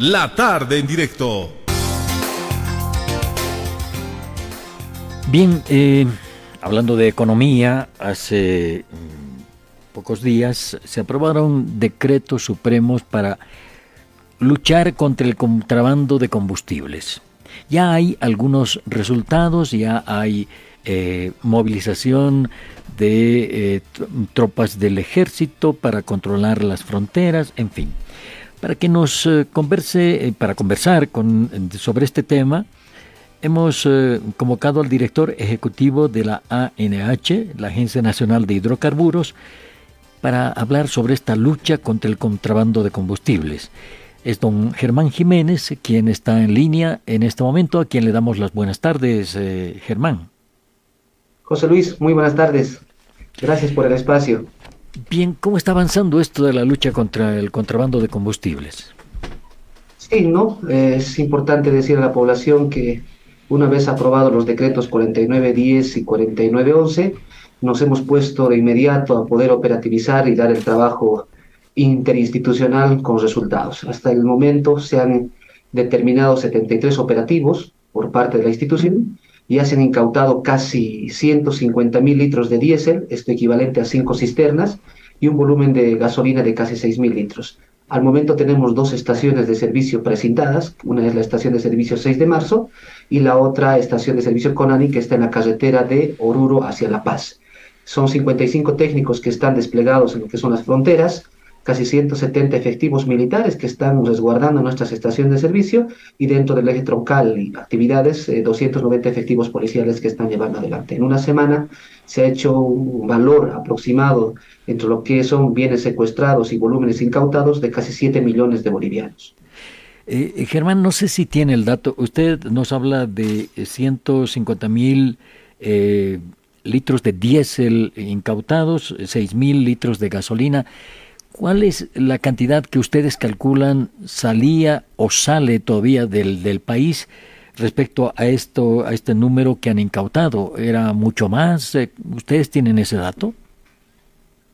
La tarde en directo. Bien, eh, hablando de economía, hace mm, pocos días se aprobaron decretos supremos para luchar contra el contrabando de combustibles. Ya hay algunos resultados, ya hay eh, movilización de eh, tropas del ejército para controlar las fronteras, en fin. Para que nos converse, para conversar con, sobre este tema, Hemos eh, convocado al director ejecutivo de la ANH, la Agencia Nacional de Hidrocarburos, para hablar sobre esta lucha contra el contrabando de combustibles. Es don Germán Jiménez quien está en línea en este momento, a quien le damos las buenas tardes, eh, Germán. José Luis, muy buenas tardes. Gracias por el espacio. Bien, ¿cómo está avanzando esto de la lucha contra el contrabando de combustibles? Sí, ¿no? es importante decir a la población que una vez aprobados los decretos 4910 y 4911, nos hemos puesto de inmediato a poder operativizar y dar el trabajo interinstitucional con resultados. Hasta el momento se han determinado 73 operativos por parte de la institución ya se han incautado casi 150 mil litros de diésel, esto equivalente a cinco cisternas, y un volumen de gasolina de casi 6 mil litros. Al momento tenemos dos estaciones de servicio precintadas, una es la estación de servicio 6 de marzo y la otra estación de servicio Conani que está en la carretera de Oruro hacia La Paz. Son 55 técnicos que están desplegados en lo que son las fronteras, casi 170 efectivos militares que están resguardando nuestras estaciones de servicio y dentro del eje troncal y actividades 290 eh, efectivos policiales que están llevando adelante. En una semana se ha hecho un valor aproximado entre lo que son bienes secuestrados y volúmenes incautados de casi 7 millones de bolivianos. Eh, eh, Germán, no sé si tiene el dato. Usted nos habla de 150 mil litros de diésel incautados, 6 mil litros de gasolina. ¿Cuál es la cantidad que ustedes calculan salía o sale todavía del, del país respecto a esto, a este número que han incautado? ¿Era mucho más? Eh, ¿Ustedes tienen ese dato?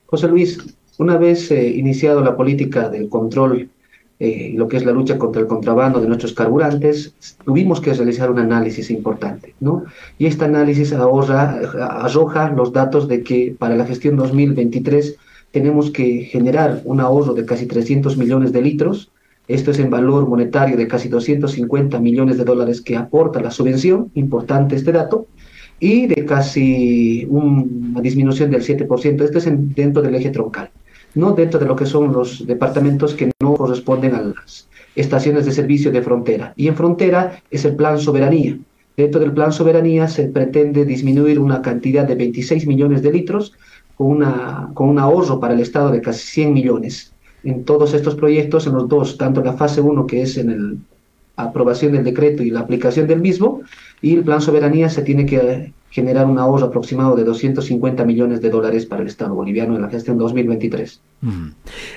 José Luis, una vez eh, iniciado la política del control eh, lo que es la lucha contra el contrabando de nuestros carburantes, tuvimos que realizar un análisis importante, ¿no? Y este análisis ahorra, arroja los datos de que para la gestión 2023 tenemos que generar un ahorro de casi 300 millones de litros. Esto es en valor monetario de casi 250 millones de dólares que aporta la subvención, importante este dato, y de casi una disminución del 7%. Esto es dentro del eje troncal, no dentro de lo que son los departamentos que no corresponden a las estaciones de servicio de frontera. Y en frontera es el plan soberanía. Dentro del plan soberanía se pretende disminuir una cantidad de 26 millones de litros con, una, con un ahorro para el Estado de casi 100 millones. En todos estos proyectos, en los dos, tanto la fase 1, que es en la aprobación del decreto y la aplicación del mismo, y el plan soberanía se tiene que generar un ahorro aproximado de 250 millones de dólares para el Estado boliviano en la gestión 2023.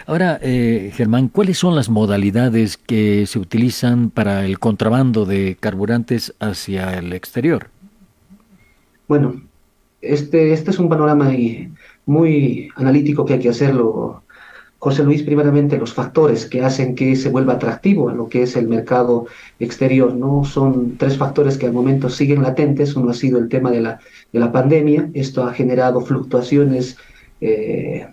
Ahora, eh, Germán, ¿cuáles son las modalidades que se utilizan para el contrabando de carburantes hacia el exterior? Bueno, este, este es un panorama muy analítico que hay que hacerlo. José Luis, primeramente, los factores que hacen que se vuelva atractivo a lo que es el mercado exterior, ¿no? Son tres factores que al momento siguen latentes. Uno ha sido el tema de la, de la pandemia. Esto ha generado fluctuaciones eh,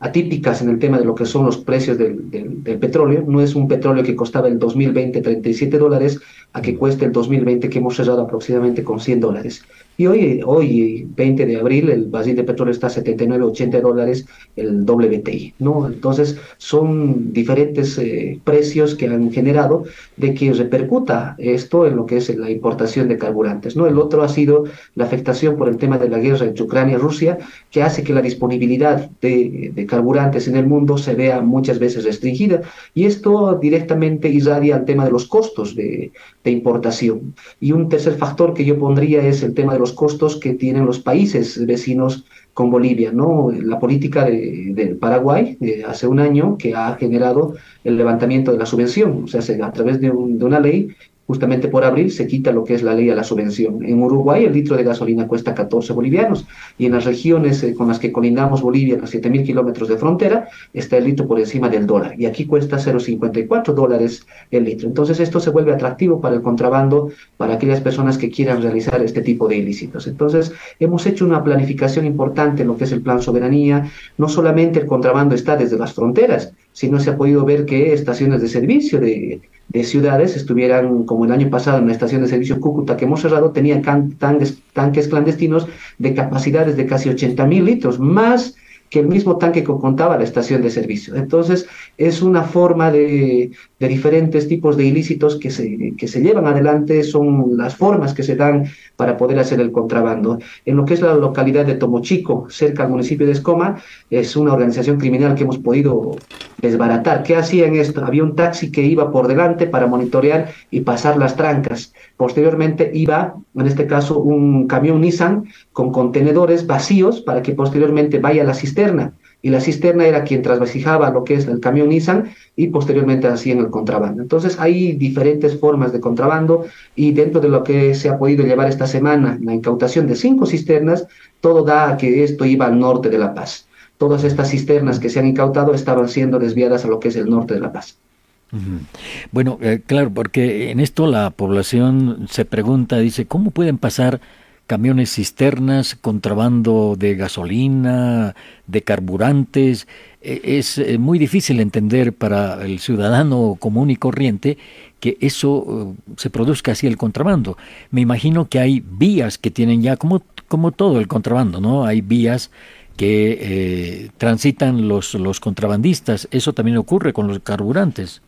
atípicas en el tema de lo que son los precios del, del, petróleo. No es un petróleo que costaba el 2020 37 dólares a que cueste el 2020 que hemos cerrado aproximadamente con 100 dólares. Y hoy, hoy 20 de abril, el barril de petróleo está a 79, 80 dólares el WTI, ¿no? Entonces, son diferentes eh, precios que han generado de que repercuta esto en lo que es la importación de carburantes, ¿no? El otro ha sido la afectación por el tema de la guerra entre Ucrania y Rusia, que hace que la disponibilidad de, de carburantes en el mundo se vea muchas veces restringida. Y esto directamente irradia al tema de los costos de, de importación. Y un tercer factor que yo pondría es el tema de los costos que tienen los países vecinos con Bolivia, ¿no? La política del Paraguay de hace un año que ha generado el levantamiento de la subvención, o sea, a través de, una ley justamente por abril se quita lo que es la ley a la subvención. En Uruguay el litro de gasolina cuesta 14 bolivianos y en las regiones eh, con las que colindamos Bolivia, los 7.000 kilómetros de frontera, está el litro por encima del dólar y aquí cuesta 0,54 dólares el litro. Entonces esto se vuelve atractivo para el contrabando, para aquellas personas que quieran realizar este tipo de ilícitos. Entonces hemos hecho una planificación importante en lo que es el plan soberanía. No solamente el contrabando está desde las fronteras, sino se ha podido ver que estaciones de servicio de de ciudades estuvieran, como el año pasado en la estación de servicio Cúcuta que hemos cerrado, tanques, tanques clandestinos de capacidades de casi 80 mil litros, más que el mismo tanque que contaba la estación de servicio. Entonces, es una forma de, diferentes tipos de ilícitos que se, que se llevan adelante, son las formas que se dan para poder hacer el contrabando. En lo que es la localidad de Tomochico, cerca al municipio de Escoma, es una organización criminal que hemos podido desbaratar. ¿Qué hacían esto? Había un taxi que iba por delante para monitorear y pasar las trancas. Posteriormente iba, en este caso, un camión Nissan con contenedores vacíos para que posteriormente vaya a la cisterna y la cisterna era quien trasvasijaba lo que es el camión Nissan y posteriormente hacían el contrabando. Entonces hay diferentes formas de contrabando y dentro de lo que se ha podido llevar esta semana, la incautación de cinco cisternas, todo da a que esto iba al norte de La Paz. Todas estas cisternas que se han incautado estaban siendo desviadas a lo que es el norte de La Paz. Bueno, eh, claro, porque en esto la población se pregunta, dice, ¿cómo pueden pasar camiones cisternas, contrabando de gasolina, de carburantes. E, es eh, muy difícil entender para el ciudadano común y corriente que eso eh, se produzca así el contrabando. Me imagino que hay vías que tienen ya, como, como todo el contrabando, ¿no? Hay vías que eh, transitan los, los contrabandistas. Eso también ocurre con los carburantes.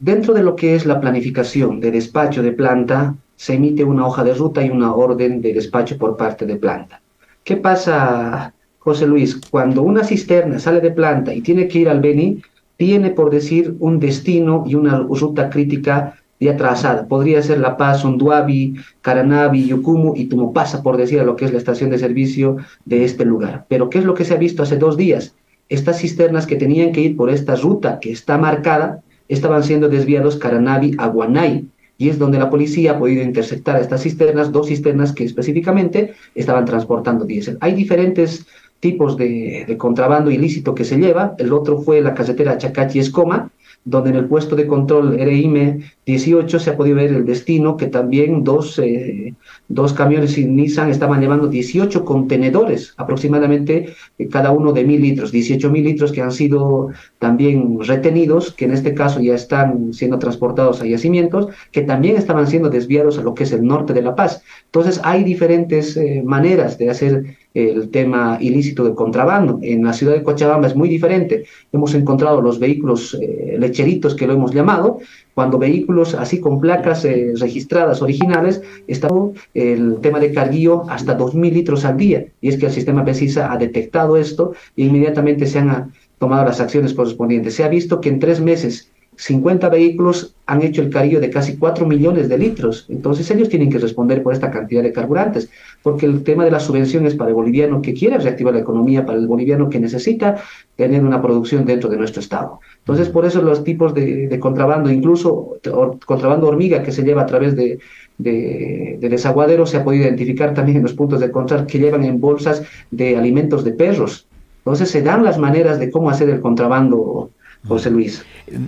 Dentro de lo que es la planificación de despacho de planta, se emite una hoja de ruta y una orden de despacho por parte de planta. ¿Qué pasa, José Luis? Cuando una cisterna sale de planta y tiene que ir al Beni, tiene, por decir, un destino y una ruta crítica ya trazada. Podría ser La Paz, Onduabi, Caranavi, Yucumu y Tumopasa, por decir a lo que es la estación de servicio de este lugar. Pero ¿qué es lo que se ha visto hace dos días? Estas cisternas que tenían que ir por esta ruta que está marcada, estaban siendo desviados Caranavi a Guanay y es donde la policía ha podido interceptar estas cisternas, dos cisternas que específicamente estaban transportando diésel. Hay diferentes tipos de, de, contrabando ilícito que se lleva. El otro fue la carretera Chacachi-Escoma, donde en el puesto de control RIM 18 se ha podido ver el destino que también dos, eh, dos camiones Nissan estaban llevando 18 contenedores, aproximadamente eh, cada uno de mil litros, 18 mil litros que han sido también retenidos, que en este caso ya están siendo transportados a yacimientos, que también estaban siendo desviados a lo que es el norte de La Paz. Entonces hay diferentes eh, maneras de hacer el tema ilícito de contrabando. En la ciudad de Cochabamba es muy diferente. Hemos encontrado los vehículos lecheritos, que lo hemos llamado, cuando vehículos así con placas eh, registradas originales, está el tema de carguillo hasta 2.000 litros al día. Y es que el sistema PECISA ha detectado esto e inmediatamente se han tomado las acciones correspondientes. Se ha visto que en tres meses 50 vehículos han hecho el carguillo de casi 4 millones de litros. Entonces ellos tienen que responder por esta cantidad de carburantes, porque el tema de la subvención es para el boliviano que quiere reactivar la economía, para el boliviano que necesita tener una producción dentro de nuestro estado. Entonces por eso los tipos de, contrabando, incluso contrabando hormiga que se lleva a través de, de, se ha podido identificar también en los puntos de control que llevan en bolsas de alimentos de perros. Entonces se dan las maneras de cómo hacer el contrabando José Luis.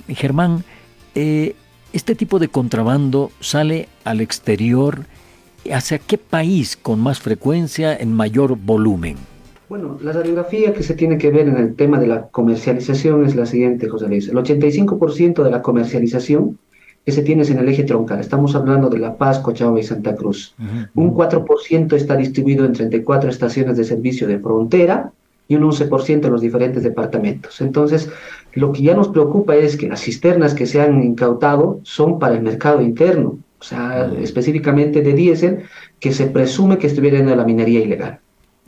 Germán, eh, este tipo de contrabando sale al exterior. ¿Hacia qué país con más frecuencia, en mayor volumen? Bueno, la radiografía que se tiene que ver en el tema de la comercialización es la siguiente, José Luis. El 85% de la comercialización que se tiene es en el eje troncal. Estamos hablando de La Paz, Cochabamba y Santa Cruz. Un 4% está distribuido en 34 estaciones de servicio de frontera y un 11% en los diferentes departamentos. Entonces, lo que ya nos preocupa es que las cisternas que se han incautado son para el mercado interno, o sea, específicamente de diésel, que se presume que estuviera en la minería ilegal.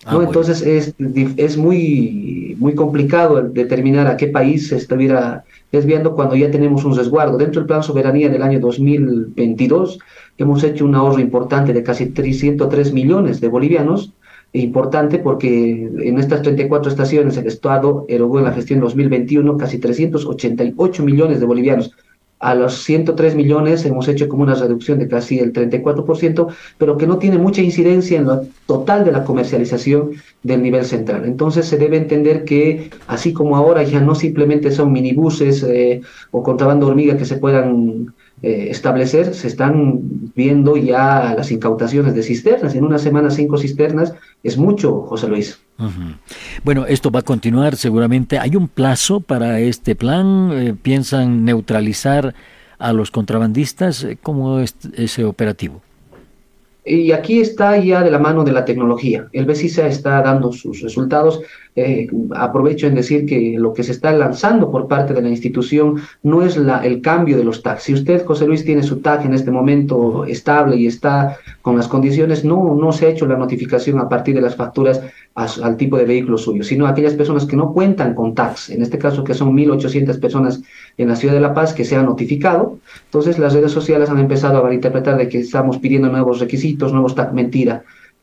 Ah, Entonces es, es muy, muy complicado determinar a qué país se estuviera desviando cuando ya tenemos un resguardo. Dentro del Plan Soberanía del año 2022 hemos hecho un ahorro importante de casi 303 millones de bolivianos importante porque en estas 34 estaciones el Estado erogó en la gestión 2021 casi 388 millones de bolivianos. a los 103 millones hemos hecho como una reducción de casi el 34%, pero que no tiene mucha incidencia en lo total de la comercialización del nivel central. Entonces se debe entender que así como ahora ya no simplemente son minibuses eh, o contrabando hormiga que se puedan eh, establecer, se están viendo ya las incautaciones de cisternas. En una semana cinco cisternas es mucho, José Luis. Bueno, esto va a continuar seguramente. ¿Hay un plazo para este plan? Eh, ¿Piensan neutralizar a los contrabandistas? ¿Cómo es ese operativo? Y aquí está ya de la mano de la tecnología. El BESISA está dando sus resultados. Eh, aprovecho en decir que lo que se está lanzando por parte de la institución no es la, el cambio de los tags. Si usted, José Luis, tiene su tag en este momento estable y está con las condiciones, no, no se ha hecho la notificación a partir de las facturas al tipo de vehículo suyo, sino aquellas personas que no cuentan con tags, en este caso que son 1.800 personas en la ciudad de La Paz que se han notificado. Entonces las redes sociales han empezado a interpretar de que estamos pidiendo nuevos requisitos, nuevos tags, mentira.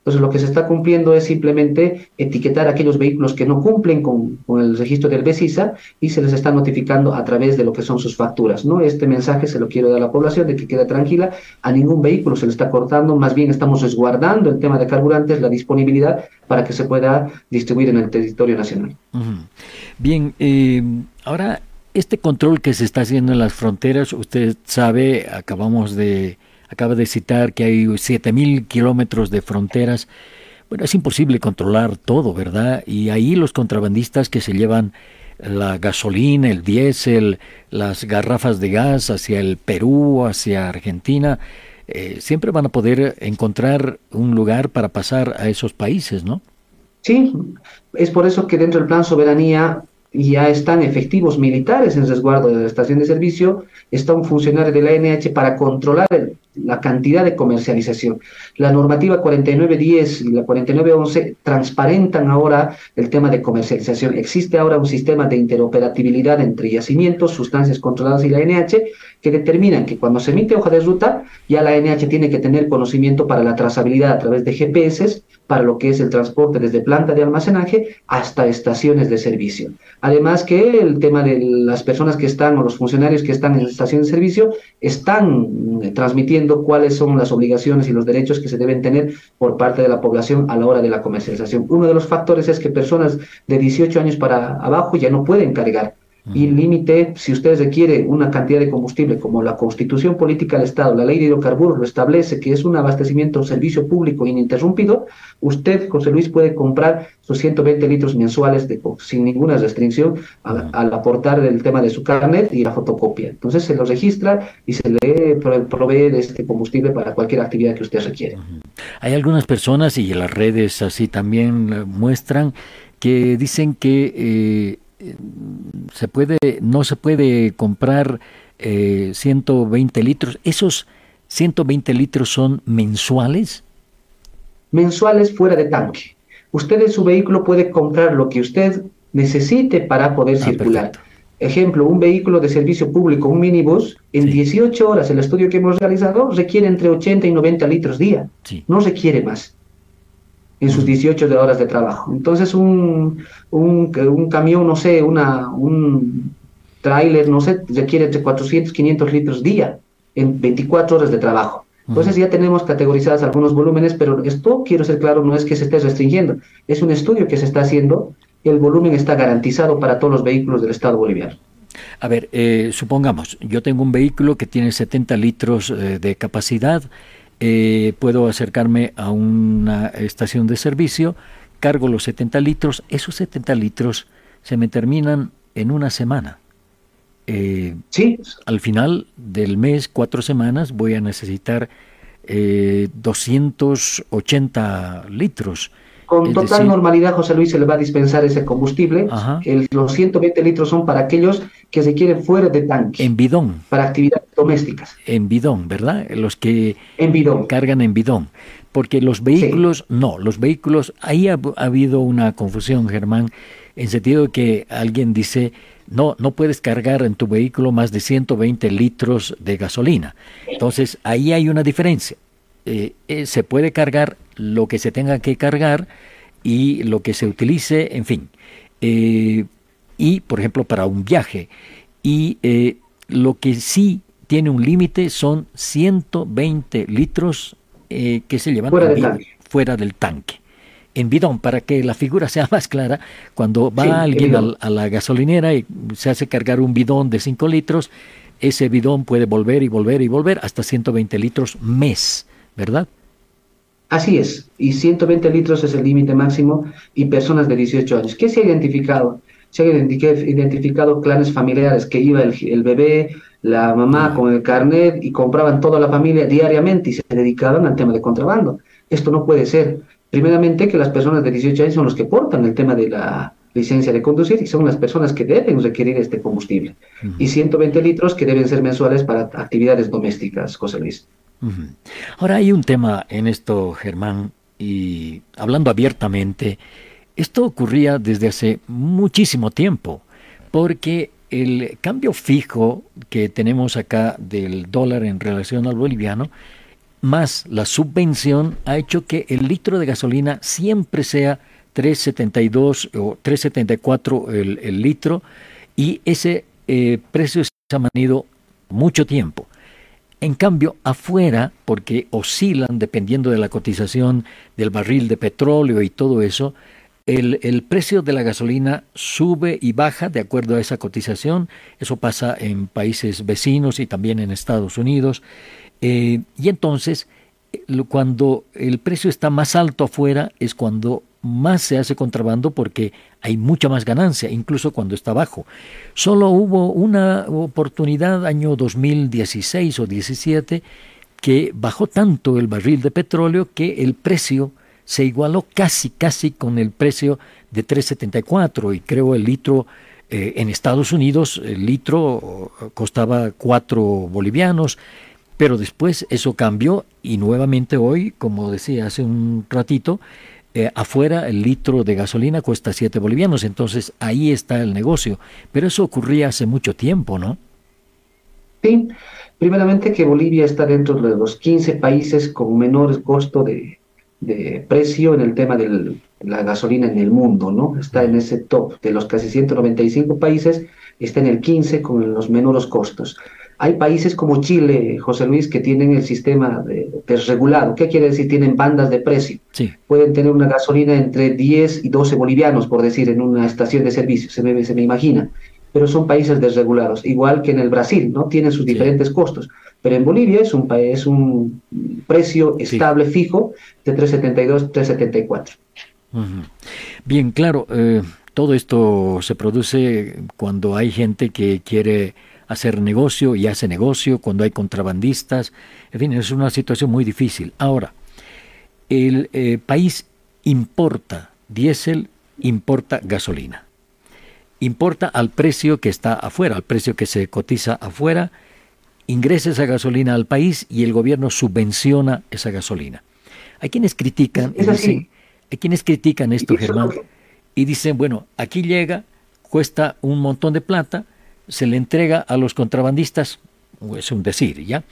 Entonces lo que se está cumpliendo es simplemente etiquetar aquellos vehículos que no cumplen con, el registro del BESISA y se les está notificando a través de lo que son sus facturas. ¿no? Este mensaje se lo quiero dar a la población de que quede tranquila, a ningún vehículo se le está cortando, más bien estamos resguardando el tema de carburantes, la disponibilidad para que se pueda distribuir en el territorio nacional. Bien, eh, ahora este control que se está haciendo en las fronteras, usted sabe, acabamos de acaba de citar que hay 7.000 kilómetros de fronteras. Bueno, es imposible controlar todo, ¿verdad? Y ahí los contrabandistas que se llevan la gasolina, el diésel, las garrafas de gas hacia el Perú, hacia Argentina, eh, siempre van a poder encontrar un lugar para pasar a esos países, ¿no? Sí, es por eso que dentro del plan soberanía ya están efectivos militares en resguardo de la estación de servicio, está un funcionario de la NH para controlar la cantidad de comercialización. La normativa 4910 y la 4911 transparentan ahora el tema de comercialización. Existe ahora un sistema de interoperabilidad entre yacimientos, sustancias controladas y la NH que determinan que cuando se emite hoja de ruta, ya la NH tiene que tener conocimiento para la trazabilidad a través de GPS, para lo que es el transporte desde planta de almacenaje hasta estaciones de servicio. Además que el tema de las personas que están o los funcionarios que están en la estación de servicio están eh, transmitiendo cuáles son las obligaciones y los derechos que se deben tener por parte de la población a la hora de la comercialización. Uno de los factores es que personas de 18 años para abajo ya no pueden cargar y límite, si usted requiere una cantidad de combustible como la Constitución Política del Estado, la Ley de Hidrocarburos lo establece, que es un abastecimiento, un servicio público ininterrumpido, usted, José Luis, puede comprar sus 120 litros mensuales de, sin ninguna restricción al, aportar el tema de su carnet y la fotocopia. Entonces se lo registra y se le provee de este combustible para cualquier actividad que usted requiere. Hay algunas personas, y las redes así también eh, muestran, que dicen que... Eh, se puede, no se puede comprar 120 eh, litros. ¿Esos 120 litros son mensuales? Mensuales fuera de tanque. Usted en su vehículo puede comprar lo que usted necesite para poder ah, circular. Ejemplo, un vehículo de servicio público, un minibus, en 18 horas, el estudio que hemos realizado, requiere entre 80 y 90 litros día. No requiere más en sus 18 horas de trabajo. Entonces un, un, camión, no sé, una, un tráiler, no sé, requiere entre 400 500 litros día en 24 horas de trabajo. Entonces ya tenemos categorizadas algunos volúmenes, pero esto, quiero ser claro, no es que se esté restringiendo, es un estudio que se está haciendo, el volumen está garantizado para todos los vehículos del Estado boliviano. A ver, eh, supongamos, yo tengo un vehículo que tiene 70 litros eh, de capacidad, eh, puedo acercarme a una estación de servicio, cargo los 70 litros, esos 70 litros se me terminan en una semana. Eh, sí. Al final del mes, cuatro semanas, voy a necesitar eh, 280 litros. Con total normalidad, José Luis, se le va a dispensar ese combustible. los 120 litros son para aquellos que se quieren fuera de tanque. En bidón. Para actividades domésticas. En bidón, ¿verdad? Los que en bidón. cargan en bidón. Porque los vehículos, no, los vehículos, ahí ha, habido una confusión, Germán, en sentido de que alguien dice, no, no puedes cargar en tu vehículo más de 120 litros de gasolina. Entonces, ahí hay una diferencia. Eh, eh, se puede cargar lo que se tenga que cargar y lo que se utilice, en fin. Eh, y, por ejemplo, para un viaje. Y lo que sí tiene un límite, son 120 litros eh, que se llevan fuera del tanque en bidón para que la figura sea más clara. Cuando va alguien a, la gasolinera y se hace cargar un bidón de 5 litros, ese bidón puede volver y volver y volver hasta 120 litros mes, ¿verdad? Así es, y 120 litros es el límite máximo y personas de 18 años. ¿Qué se ha identificado? Se han identificado clanes familiares que iba el, bebé, la mamá con el carnet y compraban toda la familia diariamente y se dedicaban al tema de contrabando. Esto no puede ser. Primeramente, que las personas de 18 años son los que portan el tema de la licencia de conducir y son las personas que deben requerir este combustible. Y 120 litros que deben ser mensuales para actividades domésticas, José Luis. Ahora hay un tema en esto, Germán, y hablando abiertamente, esto ocurría desde hace muchísimo tiempo, porque el cambio fijo que tenemos acá del dólar en relación al boliviano más la subvención ha hecho que el litro de gasolina siempre sea 3.72 o 3.74 el, el litro y ese eh, precio se ha mantenido mucho tiempo. En cambio, afuera, porque oscilan dependiendo de la cotización del barril de petróleo y todo eso, el, precio de la gasolina sube y baja de acuerdo a esa cotización. Eso pasa en países vecinos y también en Estados Unidos. Eh, y entonces, eh, cuando el precio está más alto afuera es cuando más se hace contrabando porque hay mucha más ganancia, incluso cuando está bajo. Solo hubo una oportunidad año 2016 o 17 que bajó tanto el barril de petróleo que el precio se igualó casi, casi con el precio de 3.74 y creo el litro eh, en Estados Unidos, el litro costaba 4 bolivianos, pero después eso cambió y nuevamente hoy, como decía hace un ratito, eh, afuera el litro de gasolina cuesta 7 bolivianos, entonces ahí está el negocio. Pero eso ocurría hace mucho tiempo, ¿no? Sí, primeramente que Bolivia está dentro de los 15 países con menor costo de, de precio en el tema de la gasolina en el mundo, ¿no? Está en ese top de los casi 195 países, está en el 15 con los menores costos. Hay países como Chile, José Luis, que tienen el sistema desregulado. ¿Qué quiere decir? Tienen bandas de precio. Pueden tener una gasolina entre 10 y 12 bolivianos, por decir, en una estación de servicio, se me, se me imagina. Pero son países desregulados, igual que en el Brasil, ¿no? Tienen sus diferentes costos. Pero en Bolivia es un, es un precio estable, fijo, de 3,72, 3,74. Bien, claro, eh, todo esto se produce cuando hay gente que quiere hacer negocio y hace negocio, cuando hay contrabandistas, en fin, es una situación muy difícil. Ahora, el eh, país importa diésel, importa gasolina. Importa al precio que está afuera, al precio que se cotiza afuera, ingresa esa gasolina al país y el gobierno subvenciona esa gasolina. Hay quienes critican, hay quienes critican esto, Germán, y dicen, bueno, aquí llega, cuesta un montón de plata, se le entrega a los contrabandistas, es un decir, ¿ya?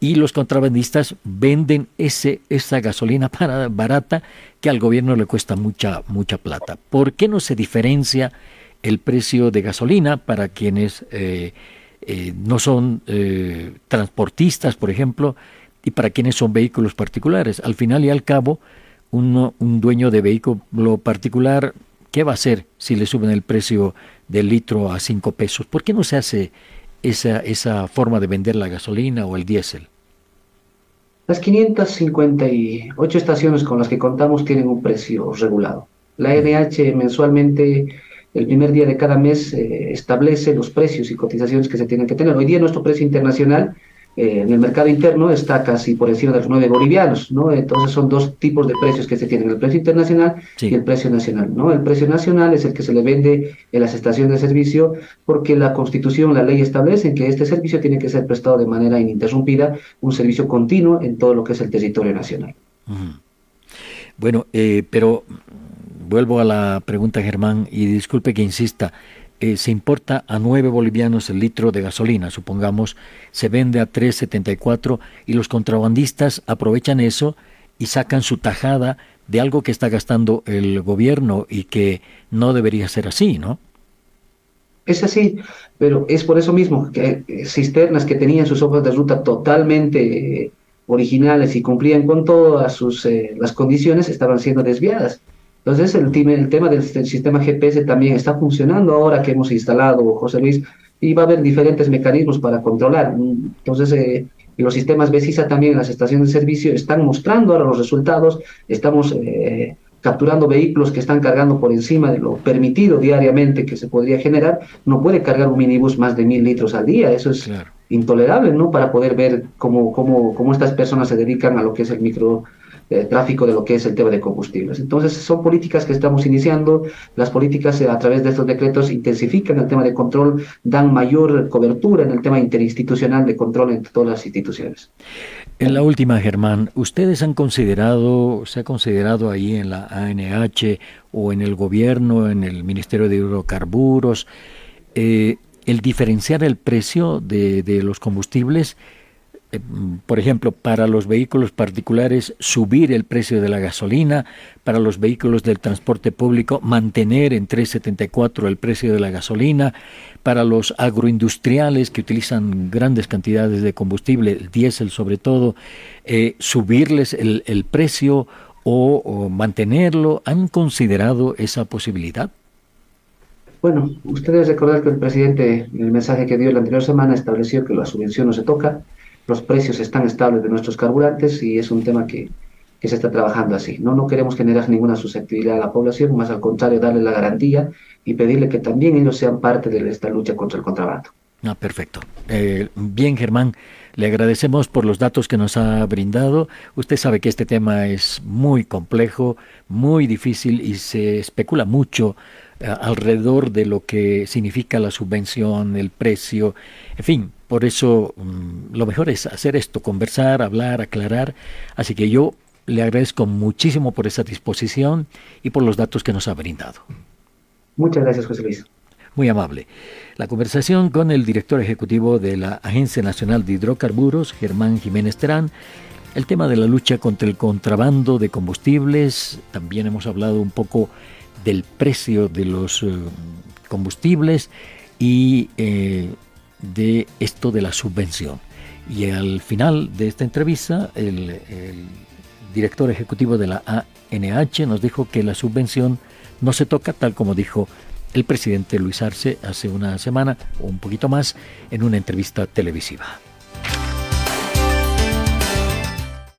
Y los contrabandistas venden ese, esa gasolina para, barata que al gobierno le cuesta mucha, mucha plata. ¿Por qué no se diferencia el precio de gasolina para quienes eh, eh, no son eh, transportistas, por ejemplo, y para quienes son vehículos particulares? Al final y al cabo, uno, un dueño de vehículo particular ¿Qué va a hacer si le suben el precio del litro a 5 pesos? ¿Por qué no se hace esa, esa forma de vender la gasolina o el diésel? Las 558 estaciones con las que contamos tienen un precio regulado. La NH mensualmente, el primer día de cada mes, eh, establece los precios y cotizaciones que se tienen que tener. Hoy día nuestro precio internacional eh, en el mercado interno está casi por encima de los 9 bolivianos, ¿no? Entonces son dos tipos de precios que se tienen, el precio internacional y el precio nacional, ¿no? El precio nacional es el que se le vende en las estaciones de servicio porque la Constitución, la ley establece que este servicio tiene que ser prestado de manera ininterrumpida, un servicio continuo en todo lo que es el territorio nacional. Bueno, eh, pero vuelvo a la pregunta, Germán, y disculpe que insista. Eh, se importa a 9 bolivianos el litro de gasolina, supongamos, se vende a 3.74 y los contrabandistas aprovechan eso y sacan su tajada de algo que está gastando el gobierno y que no debería ser así, ¿no? Es así, pero es por eso mismo que cisternas que tenían sus hojas de ruta totalmente originales y cumplían con todas sus, eh, las condiciones estaban siendo desviadas. Entonces el, el tema del, sistema GPS también está funcionando ahora que hemos instalado, José Luis, y va a haber diferentes mecanismos para controlar. Entonces eh, los sistemas BESISA también en las estaciones de servicio están mostrando ahora los resultados, estamos eh, capturando vehículos que están cargando por encima de lo permitido diariamente que se podría generar, no puede cargar un minibús más de mil litros al día. Eso es intolerable, ¿no? Para poder ver cómo, cómo, cómo estas personas se dedican a lo que es el micro eh, tráfico de lo que es el tema de combustibles. Entonces, son políticas que estamos iniciando. Las políticas eh, a través de estos decretos intensifican el tema de control, dan mayor cobertura en el tema interinstitucional de control entre todas las instituciones. En la última, Germán, ¿ustedes han considerado, se ha considerado ahí en la ANH o en el gobierno, en el Ministerio de Hidrocarburos, eh, el diferenciar el precio de, de los combustibles? Eh, por ejemplo, para los vehículos particulares subir el precio de la gasolina, para los vehículos del transporte público mantener en 3.74 el precio de la gasolina, para los agroindustriales que utilizan grandes cantidades de combustible, el diésel sobre todo, eh, subirles el, precio o, mantenerlo. ¿Han considerado esa posibilidad? Bueno, ustedes recordar que el presidente, en el mensaje que dio la anterior semana, estableció que la subvención no se toca, los precios están estables de nuestros carburantes y es un tema que, que se está trabajando así. No, no queremos generar ninguna susceptibilidad a la población, más al contrario, darle la garantía y pedirle que también ellos sean parte de esta lucha contra el contrabando. Ah, perfecto. Eh, bien, Germán, le agradecemos por los datos que nos ha brindado. Usted sabe que este tema es muy complejo, muy difícil y se especula mucho eh, alrededor de lo que significa la subvención, el precio, en fin, por eso mm, lo mejor es hacer esto, conversar, hablar, aclarar. Así que yo le agradezco muchísimo por esa disposición y por los datos que nos ha brindado. Muchas gracias, José Luis. Muy amable. La conversación con el director ejecutivo de la Agencia Nacional de Hidrocarburos, Germán Jiménez Terán, el tema de la lucha contra el contrabando de combustibles, también hemos hablado un poco del precio de los eh, combustibles y eh, de esto de la subvención. Y al final de esta entrevista, el, director ejecutivo de la ANH nos dijo que la subvención no se toca tal como dijo el presidente Luis Arce hace una semana o un poquito más en una entrevista televisiva.